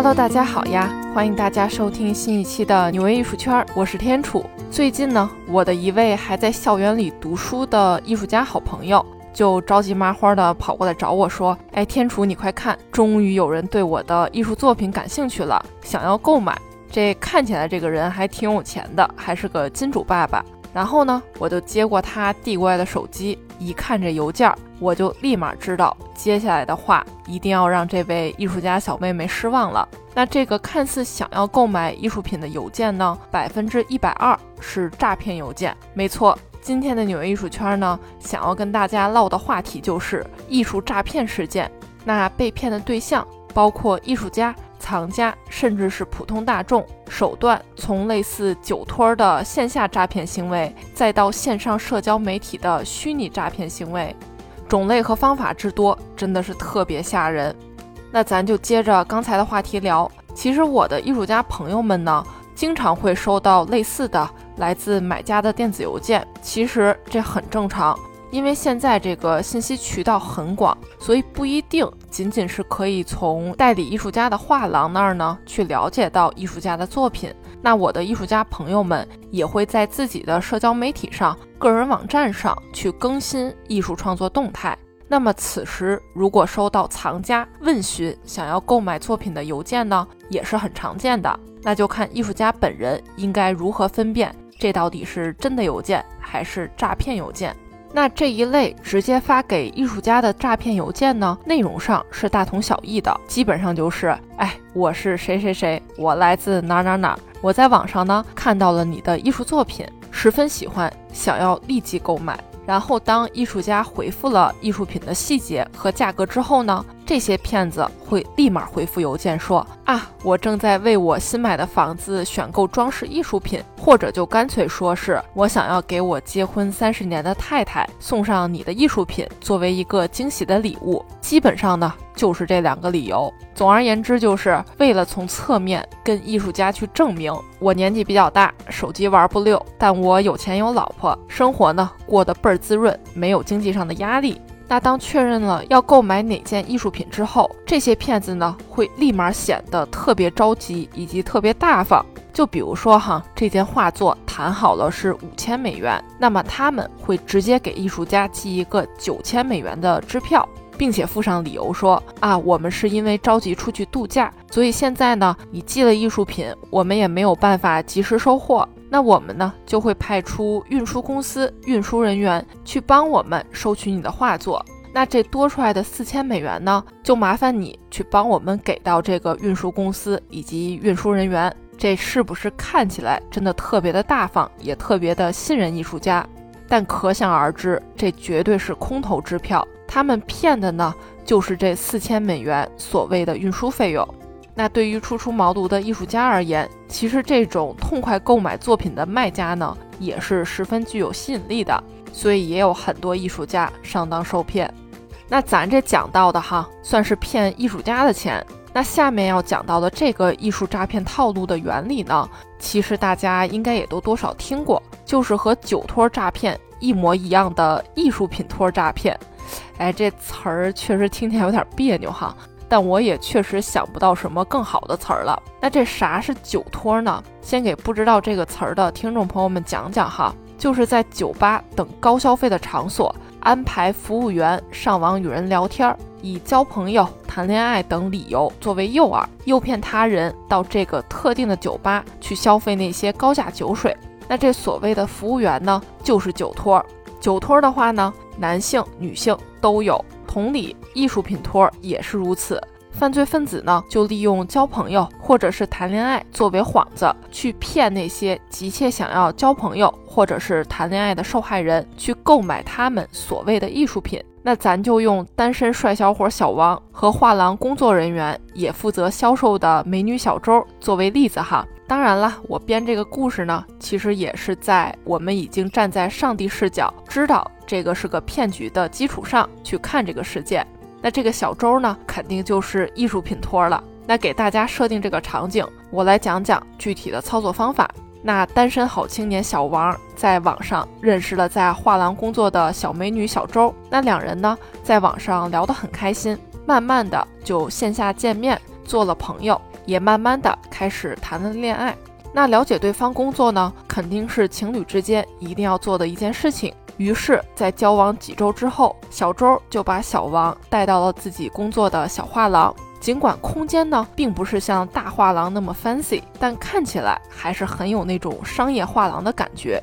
Hello，大家好呀！欢迎大家收听新一期的纽约艺术圈，我是天楚。最近呢，我的一位还在校园里读书的艺术家好朋友，就着急麻花的跑过来找我说：“哎，天楚，你快看，终于有人对我的艺术作品感兴趣了，想要购买。这看起来这个人还挺有钱的，还是个金主爸爸。”然后呢，我就接过他递过来的手机，一看这邮件，我就立马知道接下来的话一定要让这位艺术家小妹妹失望了。那这个看似想要购买艺术品的邮件呢，百分之一百二是诈骗邮件。没错，今天的纽约艺术圈呢，想要跟大家唠的话题就是艺术诈骗事件。那被骗的对象包括艺术家。藏家甚至是普通大众，手段从类似酒托的线下诈骗行为，再到线上社交媒体的虚拟诈骗行为，种类和方法之多，真的是特别吓人。那咱就接着刚才的话题聊。其实我的艺术家朋友们呢，经常会收到类似的来自买家的电子邮件，其实这很正常。因为现在这个信息渠道很广，所以不一定仅仅是可以从代理艺术家的画廊那儿呢去了解到艺术家的作品。那我的艺术家朋友们也会在自己的社交媒体上、个人网站上去更新艺术创作动态。那么此时如果收到藏家问询想要购买作品的邮件呢，也是很常见的。那就看艺术家本人应该如何分辨这到底是真的邮件还是诈骗邮件。那这一类直接发给艺术家的诈骗邮件呢，内容上是大同小异的，基本上就是，哎，我是谁谁谁，我来自哪哪哪，我在网上呢看到了你的艺术作品，十分喜欢，想要立即购买。然后当艺术家回复了艺术品的细节和价格之后呢？这些骗子会立马回复邮件说啊，我正在为我新买的房子选购装饰艺术品，或者就干脆说是我想要给我结婚三十年的太太送上你的艺术品作为一个惊喜的礼物。基本上呢就是这两个理由。总而言之，就是为了从侧面跟艺术家去证明我年纪比较大，手机玩不溜，但我有钱有老婆，生活呢过得倍儿滋润，没有经济上的压力。那当确认了要购买哪件艺术品之后，这些骗子呢会立马显得特别着急以及特别大方。就比如说哈，这件画作谈好了是五千美元，那么他们会直接给艺术家寄一个九千美元的支票，并且附上理由说啊，我们是因为着急出去度假，所以现在呢你寄了艺术品，我们也没有办法及时收货。那我们呢，就会派出运输公司运输人员去帮我们收取你的画作。那这多出来的四千美元呢，就麻烦你去帮我们给到这个运输公司以及运输人员。这是不是看起来真的特别的大方，也特别的信任艺术家？但可想而知，这绝对是空头支票。他们骗的呢，就是这四千美元所谓的运输费用。那对于初出茅庐的艺术家而言，其实这种痛快购买作品的卖家呢，也是十分具有吸引力的，所以也有很多艺术家上当受骗。那咱这讲到的哈，算是骗艺术家的钱。那下面要讲到的这个艺术诈骗套路的原理呢，其实大家应该也都多少听过，就是和酒托诈骗一模一样的艺术品托诈骗。哎，这词儿确实听起来有点别扭哈。但我也确实想不到什么更好的词儿了。那这啥是酒托呢？先给不知道这个词儿的听众朋友们讲讲哈，就是在酒吧等高消费的场所安排服务员上网与人聊天，以交朋友、谈恋爱等理由作为诱饵，诱骗他人到这个特定的酒吧去消费那些高价酒水。那这所谓的服务员呢，就是酒托。酒托的话呢，男性、女性都有。同理，艺术品托也是如此。犯罪分子呢，就利用交朋友或者是谈恋爱作为幌子，去骗那些急切想要交朋友或者是谈恋爱的受害人，去购买他们所谓的艺术品。那咱就用单身帅小伙小王和画廊工作人员也负责销售的美女小周作为例子哈。当然了，我编这个故事呢，其实也是在我们已经站在上帝视角，知道这个是个骗局的基础上去看这个事件。那这个小周呢，肯定就是艺术品托了。那给大家设定这个场景，我来讲讲具体的操作方法。那单身好青年小王在网上认识了在画廊工作的小美女小周，那两人呢，在网上聊得很开心，慢慢的就线下见面做了朋友。也慢慢的开始谈了恋爱。那了解对方工作呢，肯定是情侣之间一定要做的一件事情。于是，在交往几周之后，小周就把小王带到了自己工作的小画廊。尽管空间呢并不是像大画廊那么 fancy，但看起来还是很有那种商业画廊的感觉。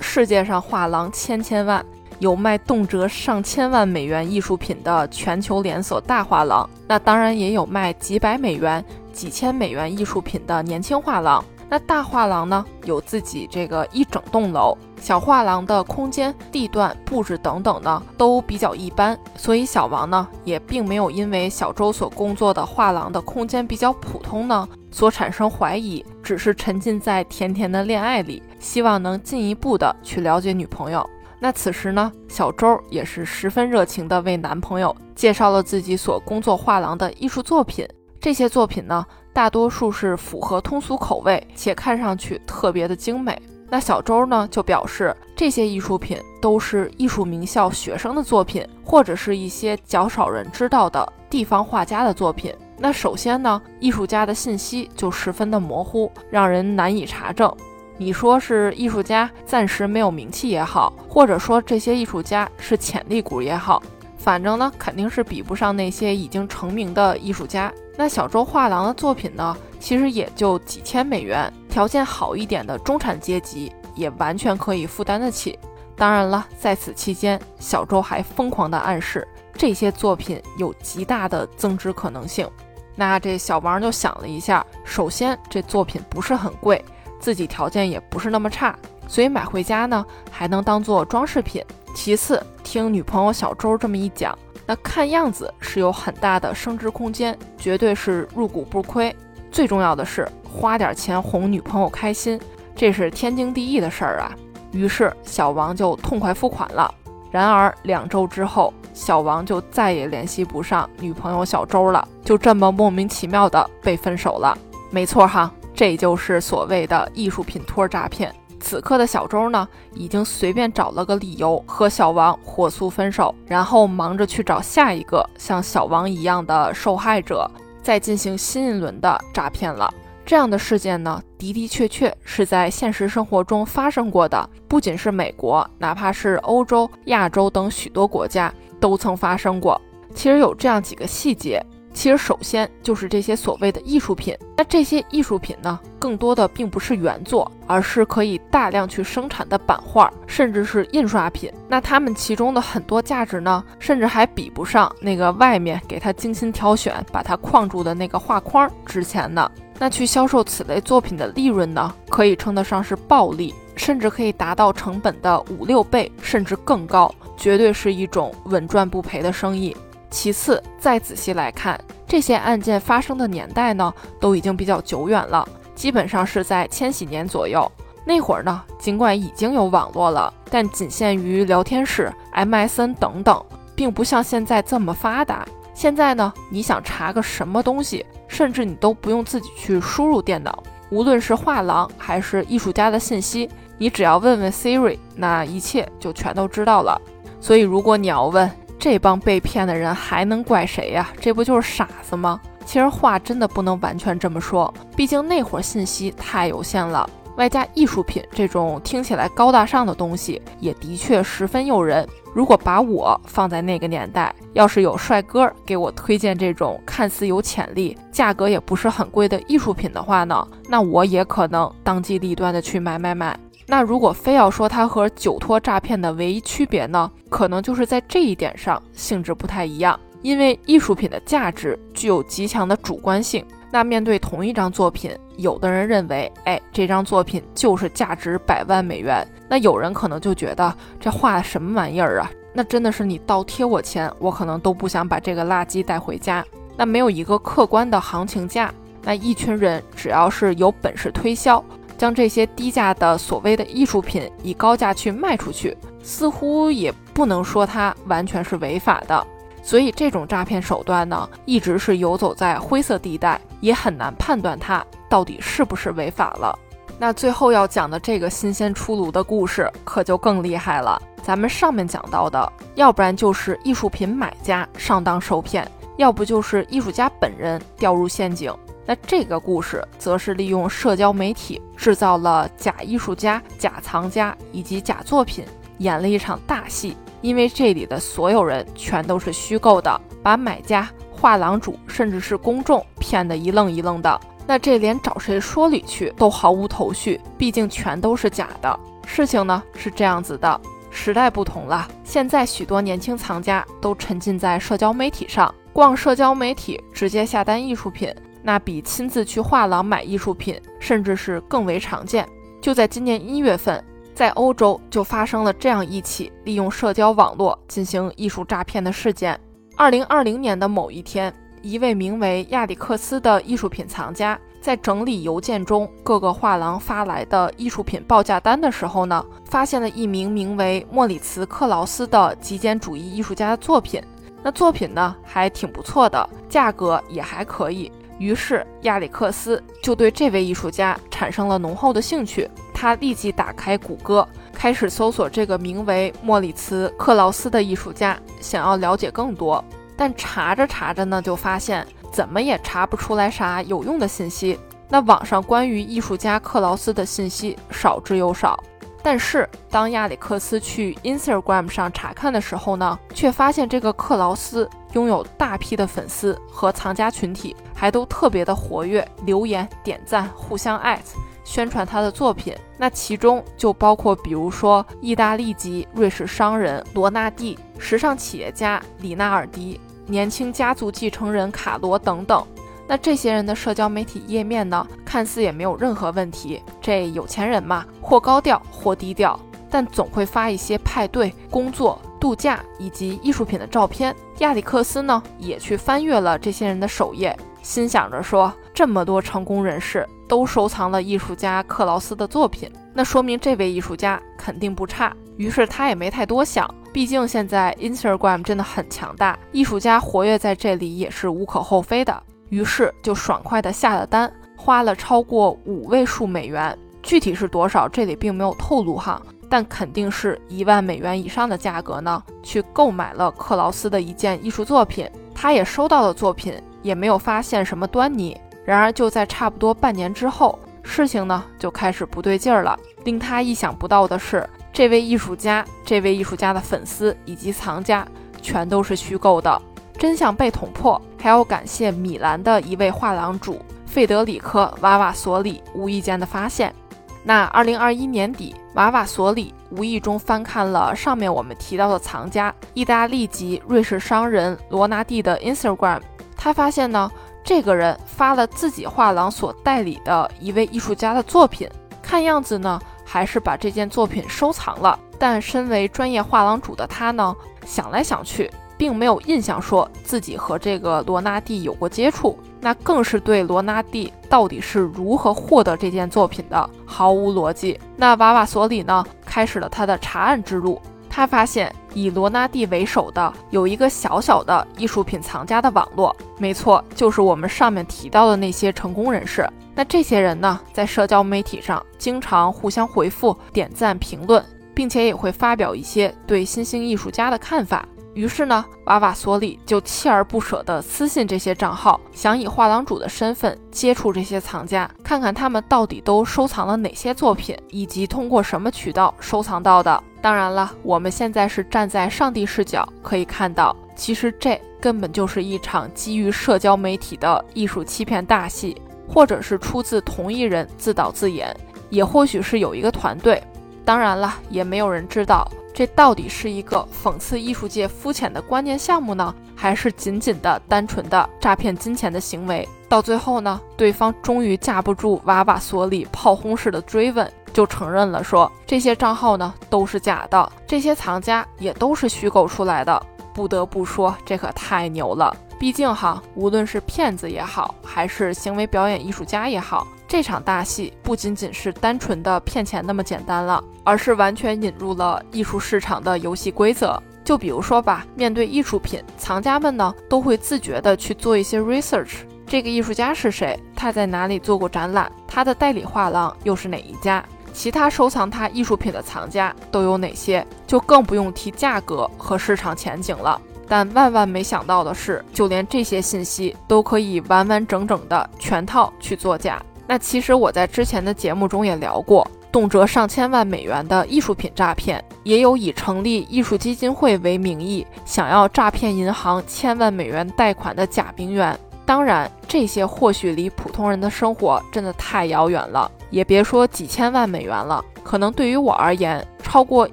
世界上画廊千千万，有卖动辄上千万美元艺术品的全球连锁大画廊，那当然也有卖几百美元、几千美元艺术品的年轻画廊。那大画廊呢，有自己这个一整栋楼，小画廊的空间、地段、布置等等呢，都比较一般。所以小王呢，也并没有因为小周所工作的画廊的空间比较普通呢，所产生怀疑，只是沉浸在甜甜的恋爱里，希望能进一步的去了解女朋友。那此时呢，小周也是十分热情的为男朋友介绍了自己所工作画廊的艺术作品。这些作品呢。大多数是符合通俗口味，且看上去特别的精美。那小周呢就表示，这些艺术品都是艺术名校学生的作品，或者是一些较少人知道的地方画家的作品。那首先呢，艺术家的信息就十分的模糊，让人难以查证。你说是艺术家暂时没有名气也好，或者说这些艺术家是潜力股也好。反正呢，肯定是比不上那些已经成名的艺术家。那小周画廊的作品呢，其实也就几千美元，条件好一点的中产阶级也完全可以负担得起。当然了，在此期间，小周还疯狂地暗示这些作品有极大的增值可能性。那这小王就想了一下，首先这作品不是很贵，自己条件也不是那么差，所以买回家呢还能当做装饰品。其次，听女朋友小周这么一讲，那看样子是有很大的升值空间，绝对是入股不亏。最重要的是，花点钱哄女朋友开心，这是天经地义的事儿啊。于是小王就痛快付款了。然而两周之后，小王就再也联系不上女朋友小周了，就这么莫名其妙的被分手了。没错哈，这就是所谓的艺术品托诈骗。此刻的小周呢，已经随便找了个理由和小王火速分手，然后忙着去找下一个像小王一样的受害者，再进行新一轮的诈骗了。这样的事件呢，的的确确是在现实生活中发生过的，不仅是美国，哪怕是欧洲、亚洲等许多国家都曾发生过。其实有这样几个细节。其实，首先就是这些所谓的艺术品。那这些艺术品呢，更多的并不是原作，而是可以大量去生产的版画，甚至是印刷品。那它们其中的很多价值呢，甚至还比不上那个外面给它精心挑选、把它框住的那个画框值钱呢。那去销售此类作品的利润呢，可以称得上是暴利，甚至可以达到成本的五六倍，甚至更高，绝对是一种稳赚不赔的生意。其次，再仔细来看，这些案件发生的年代呢，都已经比较久远了，基本上是在千禧年左右。那会儿呢，尽管已经有网络了，但仅限于聊天室、MSN 等等，并不像现在这么发达。现在呢，你想查个什么东西，甚至你都不用自己去输入电脑，无论是画廊还是艺术家的信息，你只要问问 Siri，那一切就全都知道了。所以，如果你要问，这帮被骗的人还能怪谁呀？这不就是傻子吗？其实话真的不能完全这么说，毕竟那会儿信息太有限了，外加艺术品这种听起来高大上的东西，也的确十分诱人。如果把我放在那个年代，要是有帅哥给我推荐这种看似有潜力、价格也不是很贵的艺术品的话呢，那我也可能当机立断的去买买买。那如果非要说它和酒托诈骗的唯一区别呢，可能就是在这一点上性质不太一样。因为艺术品的价值具有极强的主观性。那面对同一张作品，有的人认为，哎，这张作品就是价值百万美元；那有人可能就觉得这画的什么玩意儿啊？那真的是你倒贴我钱，我可能都不想把这个垃圾带回家。那没有一个客观的行情价，那一群人只要是有本事推销。将这些低价的所谓的艺术品以高价去卖出去，似乎也不能说它完全是违法的。所以这种诈骗手段呢，一直是游走在灰色地带，也很难判断它到底是不是违法了。那最后要讲的这个新鲜出炉的故事可就更厉害了。咱们上面讲到的，要不然就是艺术品买家上当受骗，要不就是艺术家本人掉入陷阱。那这个故事则是利用社交媒体制造了假艺术家、假藏家以及假作品，演了一场大戏。因为这里的所有人全都是虚构的，把买家、画廊主甚至是公众骗得一愣一愣的。那这连找谁说理去都毫无头绪，毕竟全都是假的。事情呢是这样子的，时代不同了，现在许多年轻藏家都沉浸在社交媒体上，逛社交媒体直接下单艺术品，那比亲自去画廊买艺术品甚至是更为常见。就在今年一月份。在欧洲就发生了这样一起利用社交网络进行艺术诈骗的事件。二零二零年的某一天，一位名为亚里克斯的艺术品藏家在整理邮件中各个画廊发来的艺术品报价单的时候呢，发现了一名名为莫里茨·克劳斯的极简主义艺术家的作品。那作品呢还挺不错的，价格也还可以。于是亚里克斯就对这位艺术家产生了浓厚的兴趣。他立即打开谷歌，开始搜索这个名为莫里茨·克劳斯的艺术家，想要了解更多。但查着查着呢，就发现怎么也查不出来啥有用的信息。那网上关于艺术家克劳斯的信息少之又少。但是当亚里克斯去 Instagram 上查看的时候呢，却发现这个克劳斯拥有大批的粉丝和藏家群体，还都特别的活跃，留言、点赞、互相艾特。宣传他的作品，那其中就包括，比如说意大利籍瑞士商人罗纳蒂、时尚企业家里纳尔迪、年轻家族继承人卡罗等等。那这些人的社交媒体页面呢，看似也没有任何问题。这有钱人嘛，或高调或低调，但总会发一些派对、工作、度假以及艺术品的照片。亚里克斯呢，也去翻阅了这些人的首页，心想着说，这么多成功人士。都收藏了艺术家克劳斯的作品，那说明这位艺术家肯定不差。于是他也没太多想，毕竟现在 Instagram 真的很强大，艺术家活跃在这里也是无可厚非的。于是就爽快的下了单，花了超过五位数美元，具体是多少这里并没有透露哈，但肯定是一万美元以上的价格呢，去购买了克劳斯的一件艺术作品。他也收到了作品，也没有发现什么端倪。然而，就在差不多半年之后，事情呢就开始不对劲儿了。令他意想不到的是，这位艺术家、这位艺术家的粉丝以及藏家全都是虚构的。真相被捅破，还要感谢米兰的一位画廊主费德里科·瓦瓦索里无意间的发现。那二零二一年底，瓦瓦索里无意中翻看了上面我们提到的藏家意大利籍瑞士商人罗纳蒂的 Instagram，他发现呢。这个人发了自己画廊所代理的一位艺术家的作品，看样子呢，还是把这件作品收藏了。但身为专业画廊主的他呢，想来想去，并没有印象说自己和这个罗纳蒂有过接触，那更是对罗纳蒂到底是如何获得这件作品的毫无逻辑。那瓦瓦索里呢，开始了他的查案之路。他发现以罗纳蒂为首的有一个小小的艺术品藏家的网络，没错，就是我们上面提到的那些成功人士。那这些人呢，在社交媒体上经常互相回复、点赞、评论，并且也会发表一些对新兴艺术家的看法。于是呢，瓦瓦索里就锲而不舍地私信这些账号，想以画廊主的身份接触这些藏家，看看他们到底都收藏了哪些作品，以及通过什么渠道收藏到的。当然了，我们现在是站在上帝视角，可以看到，其实这根本就是一场基于社交媒体的艺术欺骗大戏，或者是出自同一人自导自演，也或许是有一个团队。当然了，也没有人知道。这到底是一个讽刺艺术界肤浅的观念项目呢，还是仅仅的单纯的诈骗金钱的行为？到最后呢，对方终于架不住娃娃所里炮轰式的追问，就承认了，说这些账号呢都是假的，这些藏家也都是虚构出来的。不得不说，这可太牛了。毕竟哈，无论是骗子也好，还是行为表演艺术家也好。这场大戏不仅仅是单纯的骗钱那么简单了，而是完全引入了艺术市场的游戏规则。就比如说吧，面对艺术品，藏家们呢都会自觉的去做一些 research。这个艺术家是谁？他在哪里做过展览？他的代理画廊又是哪一家？其他收藏他艺术品的藏家都有哪些？就更不用提价格和市场前景了。但万万没想到的是，就连这些信息都可以完完整整的全套去作假。那其实我在之前的节目中也聊过，动辄上千万美元的艺术品诈骗，也有以成立艺术基金会为名义，想要诈骗银行千万美元贷款的假名媛。当然，这些或许离普通人的生活真的太遥远了，也别说几千万美元了，可能对于我而言。超过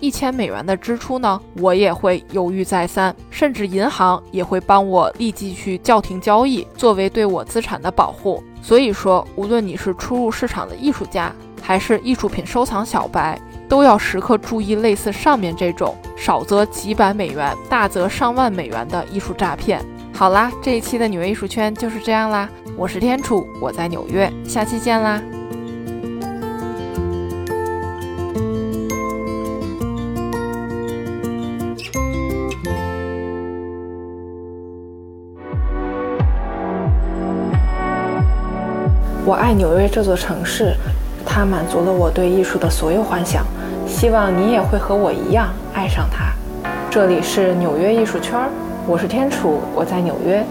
一千美元的支出呢，我也会犹豫再三，甚至银行也会帮我立即去叫停交易，作为对我资产的保护。所以说，无论你是初入市场的艺术家，还是艺术品收藏小白，都要时刻注意类似上面这种少则几百美元，大则上万美元的艺术诈骗。好啦，这一期的纽约艺术圈就是这样啦，我是天楚，我在纽约，下期见啦。我爱纽约这座城市，它满足了我对艺术的所有幻想。希望你也会和我一样爱上它。这里是纽约艺术圈，我是天楚，我在纽约。